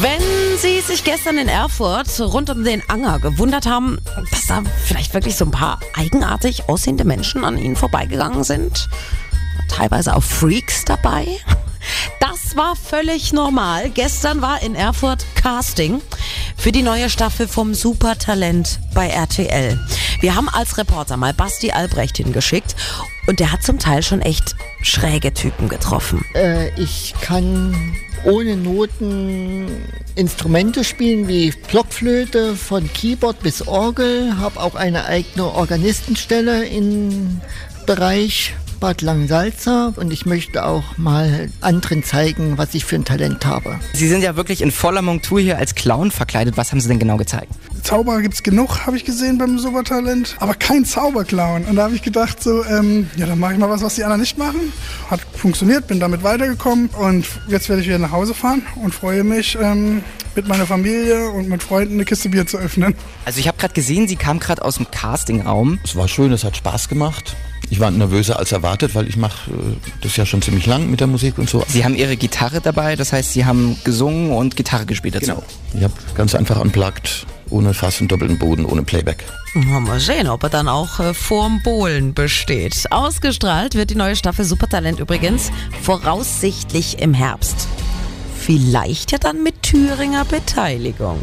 Wenn Sie sich gestern in Erfurt rund um den Anger gewundert haben, dass da vielleicht wirklich so ein paar eigenartig aussehende Menschen an Ihnen vorbeigegangen sind, teilweise auch Freaks dabei, das war völlig normal. Gestern war in Erfurt Casting für die neue Staffel vom Supertalent bei RTL. Wir haben als Reporter mal Basti Albrecht hingeschickt und der hat zum Teil schon echt schräge Typen getroffen. Äh, ich kann ohne Noten Instrumente spielen wie Blockflöte von Keyboard bis Orgel, habe auch eine eigene Organistenstelle im Bereich Bad Langensalza und ich möchte auch mal anderen zeigen, was ich für ein Talent habe. Sie sind ja wirklich in voller Montur hier als Clown verkleidet. Was haben Sie denn genau gezeigt? Zauberer gibt es genug, habe ich gesehen beim Supertalent, aber kein Zauberclown. Und da habe ich gedacht, so, ähm, ja, dann mache ich mal was, was die anderen nicht machen. Hat funktioniert, bin damit weitergekommen und jetzt werde ich wieder nach Hause fahren und freue mich, ähm, mit meiner Familie und mit Freunden eine Kiste Bier zu öffnen. Also ich habe gerade gesehen, Sie kamen gerade aus dem Castingraum. Es war schön, es hat Spaß gemacht. Ich war nervöser als erwartet, weil ich mache äh, das ja schon ziemlich lang mit der Musik und so. Sie haben Ihre Gitarre dabei, das heißt, Sie haben gesungen und Gitarre gespielt dazu. Genau. Ich habe ganz einfach unplugged, ohne Fass und doppelten Boden, ohne Playback. Mal sehen, ob er dann auch äh, vorm Bohlen besteht. Ausgestrahlt wird die neue Staffel Supertalent übrigens voraussichtlich im Herbst. Vielleicht ja dann mit Thüringer Beteiligung.